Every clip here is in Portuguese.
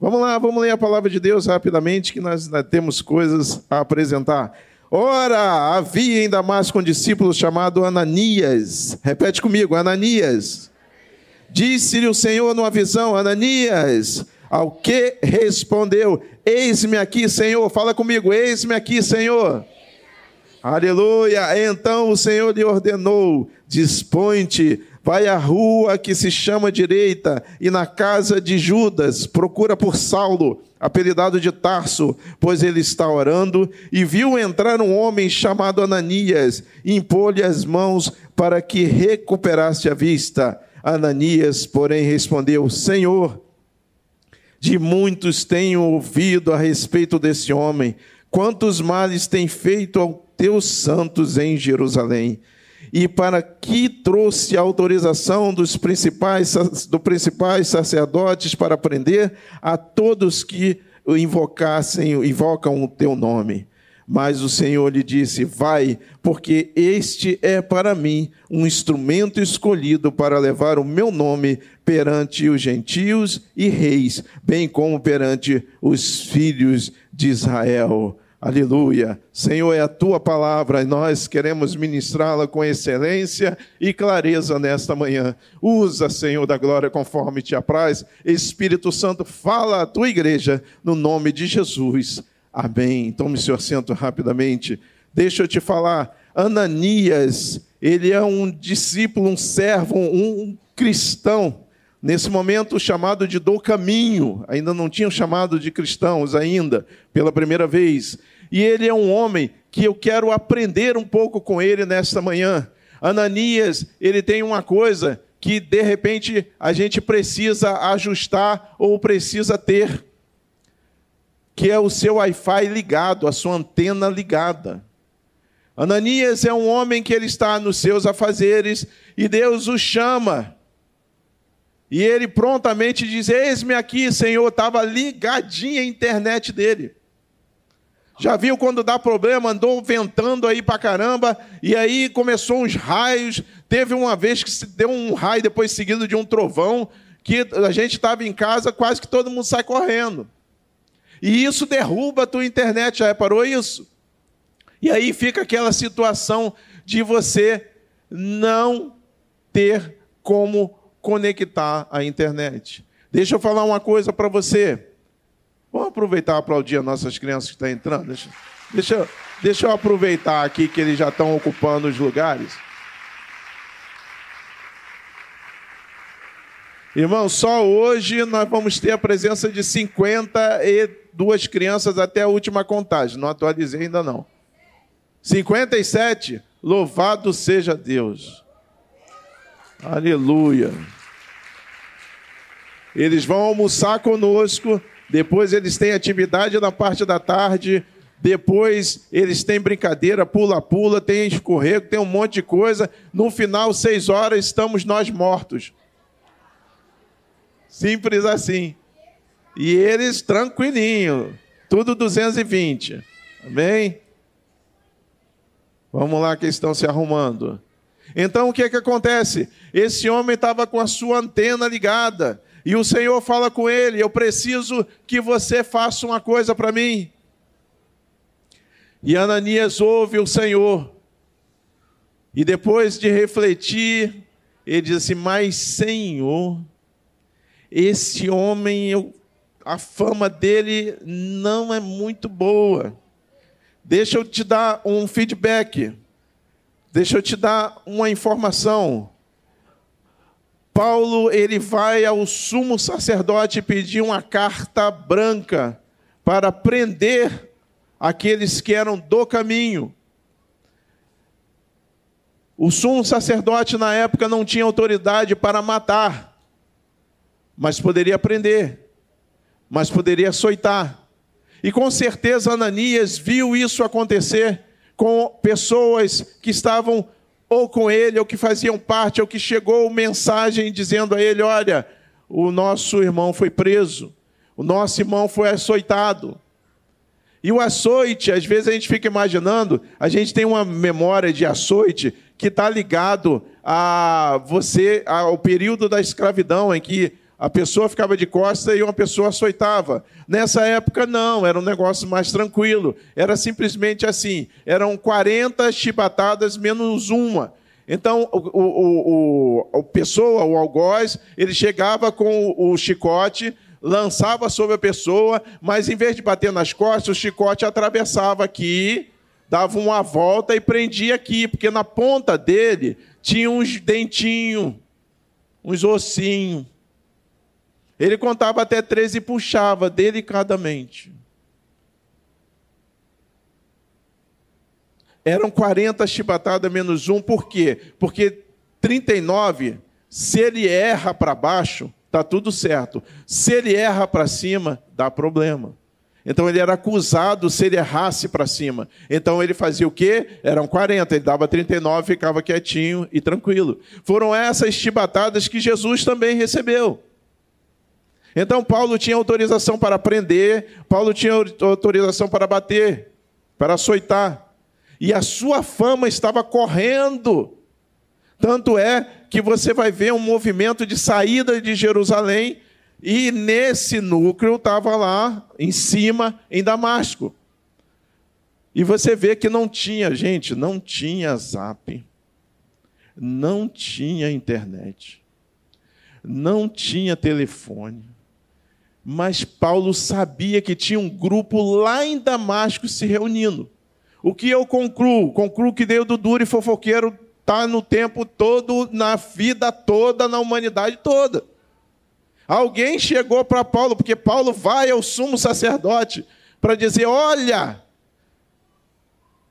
Vamos lá, vamos ler a palavra de Deus rapidamente, que nós temos coisas a apresentar. Ora, havia em Damasco um discípulo chamado Ananias. Repete comigo, Ananias. Disse-lhe o Senhor numa visão, Ananias, ao que respondeu: Eis-me aqui, Senhor. Fala comigo, eis-me aqui, Senhor. Aleluia. Então o Senhor lhe ordenou: Dispõe-te, vai à rua que se chama direita, e na casa de Judas, procura por Saulo, apelidado de Tarso, pois ele está orando, e viu entrar um homem chamado Ananias, e impôs-lhe as mãos para que recuperasse a vista. Ananias, porém, respondeu: Senhor, de muitos tenho ouvido a respeito desse homem, quantos males tem feito aos teus santos em Jerusalém e para que trouxe a autorização dos principais, dos principais sacerdotes para prender a todos que invocassem, invocam o teu nome. Mas o Senhor lhe disse: Vai, porque este é para mim um instrumento escolhido para levar o meu nome perante os gentios e reis, bem como perante os filhos de Israel. Aleluia. Senhor, é a tua palavra e nós queremos ministrá-la com excelência e clareza nesta manhã. Usa, Senhor da glória, conforme te apraz. Espírito Santo, fala à tua igreja no nome de Jesus. Amém. Tome seu assento rapidamente. Deixa eu te falar. Ananias, ele é um discípulo, um servo, um cristão. Nesse momento chamado de do caminho, ainda não tinham chamado de cristãos ainda, pela primeira vez. E ele é um homem que eu quero aprender um pouco com ele nesta manhã. Ananias, ele tem uma coisa que de repente a gente precisa ajustar ou precisa ter, que é o seu Wi-Fi ligado, a sua antena ligada. Ananias é um homem que ele está nos seus afazeres e Deus o chama. E ele prontamente diz: Eis-me aqui, Senhor. Estava ligadinha a internet dele. Já viu quando dá problema, andou ventando aí pra caramba, e aí começou uns raios. Teve uma vez que se deu um raio depois seguido de um trovão, que a gente estava em casa, quase que todo mundo sai correndo. E isso derruba a tua internet, já reparou isso? E aí fica aquela situação de você não ter como conectar a internet. Deixa eu falar uma coisa para você. Vamos aproveitar e aplaudir as nossas crianças que estão entrando. Deixa, deixa, deixa eu aproveitar aqui que eles já estão ocupando os lugares. Irmão, só hoje nós vamos ter a presença de 52 crianças até a última contagem. Não atualizei ainda não. 57? Louvado seja Deus. Aleluia. Eles vão almoçar conosco depois eles têm atividade na parte da tarde, depois eles têm brincadeira, pula-pula, tem escorrego, tem um monte de coisa. No final, seis horas, estamos nós mortos. Simples assim. E eles tranquilinho, tudo 220. Amém? Vamos lá que estão se arrumando. Então o que é que acontece? Esse homem estava com a sua antena ligada. E o Senhor fala com ele: Eu preciso que você faça uma coisa para mim. E Ananias ouve o Senhor. E depois de refletir, ele diz assim: Mas Senhor, esse homem, eu, a fama dele não é muito boa. Deixa eu te dar um feedback. Deixa eu te dar uma informação. Paulo ele vai ao sumo sacerdote pedir uma carta branca para prender aqueles que eram do caminho. O sumo sacerdote na época não tinha autoridade para matar, mas poderia prender, mas poderia açoitar. E com certeza Ananias viu isso acontecer com pessoas que estavam ou com ele, ou que faziam parte, ou que chegou mensagem dizendo a ele: Olha, o nosso irmão foi preso, o nosso irmão foi açoitado. E o açoite, às vezes a gente fica imaginando, a gente tem uma memória de açoite que está ligado a você, ao período da escravidão, em que A pessoa ficava de costas e uma pessoa açoitava. Nessa época, não, era um negócio mais tranquilo. Era simplesmente assim: eram 40 chibatadas menos uma. Então, o, o, o, pessoa, o algoz, ele chegava com o, o chicote, lançava sobre a pessoa, mas em vez de bater nas costas, o chicote atravessava aqui, dava uma volta e prendia aqui, porque na ponta dele tinha uns dentinhos, uns ossinhos. Ele contava até três e puxava delicadamente. Eram 40 chibatadas menos um, por quê? Porque 39, se ele erra para baixo, está tudo certo. Se ele erra para cima, dá problema. Então ele era acusado se ele errasse para cima. Então ele fazia o quê? Eram 40, ele dava 39, ficava quietinho e tranquilo. Foram essas chibatadas que Jesus também recebeu. Então Paulo tinha autorização para prender, Paulo tinha autorização para bater, para açoitar. E a sua fama estava correndo. Tanto é que você vai ver um movimento de saída de Jerusalém, e nesse núcleo estava lá em cima, em Damasco. E você vê que não tinha, gente, não tinha zap, não tinha internet, não tinha telefone, mas Paulo sabia que tinha um grupo lá em Damasco se reunindo. O que eu concluo? Concluo que Deus do duro e fofoqueiro está no tempo todo, na vida toda, na humanidade toda. Alguém chegou para Paulo, porque Paulo vai ao sumo sacerdote para dizer: Olha,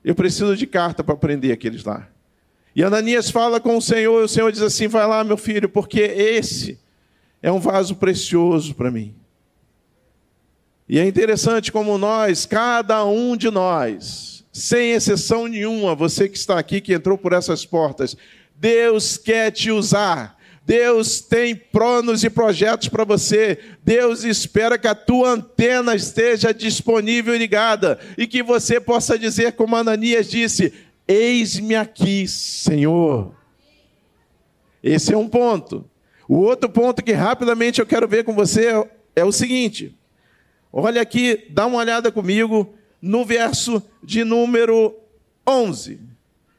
eu preciso de carta para prender aqueles lá. E Ananias fala com o Senhor, e o Senhor diz assim: Vai lá, meu filho, porque esse é um vaso precioso para mim. E é interessante como nós, cada um de nós, sem exceção nenhuma, você que está aqui, que entrou por essas portas, Deus quer te usar. Deus tem planos e projetos para você. Deus espera que a tua antena esteja disponível e ligada e que você possa dizer, como Ananias disse: Eis-me aqui, Senhor. Esse é um ponto. O outro ponto que rapidamente eu quero ver com você é o seguinte: Olha aqui, dá uma olhada comigo no verso de número 11.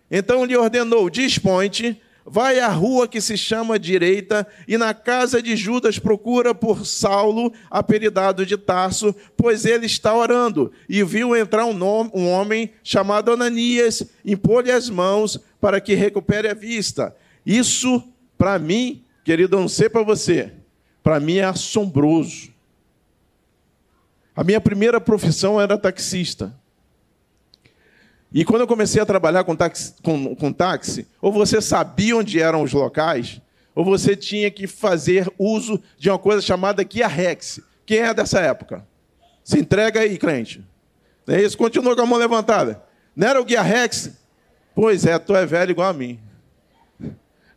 Então lhe ordenou: Dispõe-te, vai à rua que se chama Direita, e na casa de Judas procura por Saulo, apelidado de Tarso, pois ele está orando. E viu entrar um, nome, um homem chamado Ananias, impor-lhe as mãos para que recupere a vista. Isso, para mim, querido, não sei para você, para mim é assombroso. A minha primeira profissão era taxista. E quando eu comecei a trabalhar com táxi, com, com táxi, ou você sabia onde eram os locais, ou você tinha que fazer uso de uma coisa chamada Guia Rex. Quem é dessa época? Se entrega aí, crente. É isso? Continua com a mão levantada. Não era o Guia Rex? Pois é, tu é velho igual a mim.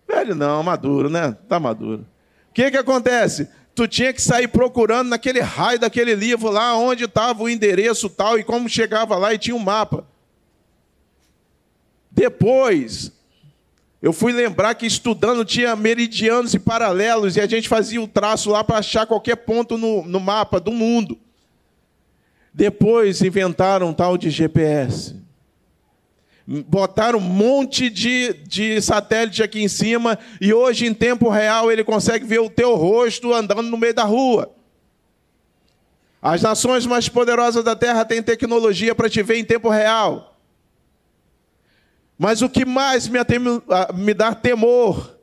Velho não, maduro, né? Tá maduro. O que, que acontece? Tu tinha que sair procurando naquele raio daquele livro lá onde estava o endereço tal e como chegava lá e tinha um mapa. Depois, eu fui lembrar que estudando tinha meridianos e paralelos e a gente fazia o traço lá para achar qualquer ponto no, no mapa do mundo. Depois inventaram um tal de GPS botaram um monte de, de satélite aqui em cima e hoje, em tempo real, ele consegue ver o teu rosto andando no meio da rua. As nações mais poderosas da Terra têm tecnologia para te ver em tempo real. Mas o que mais me, me dá temor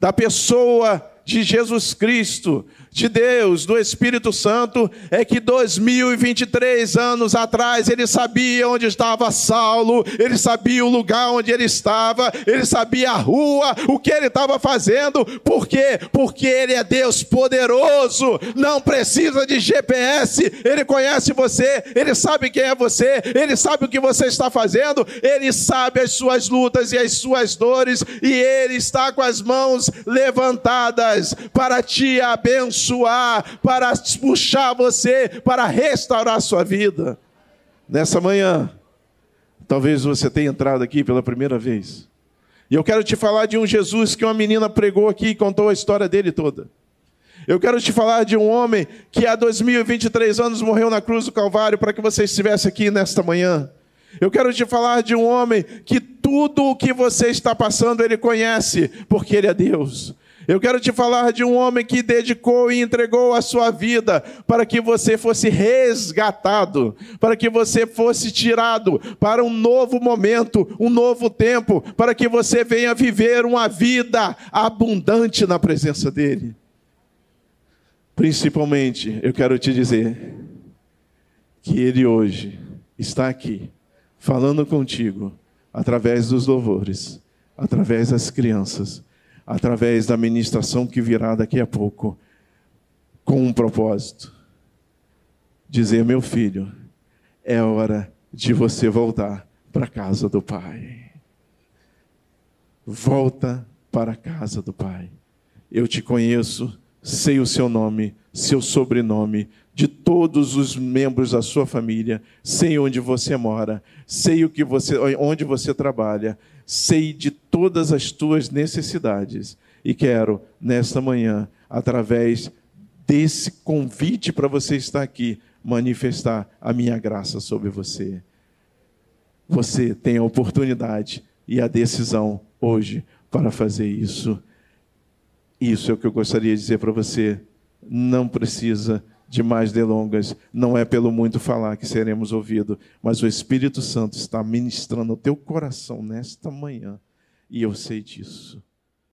da pessoa de Jesus Cristo de Deus, do Espírito Santo, é que 2023 anos atrás ele sabia onde estava Saulo, ele sabia o lugar onde ele estava, ele sabia a rua, o que ele estava fazendo, por quê? Porque ele é Deus poderoso, não precisa de GPS, ele conhece você, ele sabe quem é você, ele sabe o que você está fazendo, ele sabe as suas lutas e as suas dores, e ele está com as mãos levantadas para te abençoar para puxar você, para restaurar a sua vida. Nessa manhã, talvez você tenha entrado aqui pela primeira vez. E eu quero te falar de um Jesus que uma menina pregou aqui e contou a história dele toda. Eu quero te falar de um homem que há 2023 anos morreu na cruz do Calvário para que você estivesse aqui nesta manhã. Eu quero te falar de um homem que tudo o que você está passando ele conhece, porque ele é Deus. Eu quero te falar de um homem que dedicou e entregou a sua vida para que você fosse resgatado, para que você fosse tirado para um novo momento, um novo tempo, para que você venha viver uma vida abundante na presença dEle. Principalmente, eu quero te dizer que Ele hoje está aqui, falando contigo, através dos louvores, através das crianças através da ministração que virá daqui a pouco, com um propósito: dizer, meu filho, é hora de você voltar para a casa do Pai. Volta para a casa do Pai. Eu te conheço, sei o seu nome, seu sobrenome, de todos os membros da sua família, sei onde você mora, sei o que você, onde você trabalha, sei de todas as tuas necessidades e quero nesta manhã, através desse convite para você estar aqui, manifestar a minha graça sobre você. Você tem a oportunidade e a decisão hoje para fazer isso. Isso é o que eu gostaria de dizer para você. Não precisa de mais delongas, não é pelo muito falar que seremos ouvidos, mas o Espírito Santo está ministrando o teu coração nesta manhã, e eu sei disso.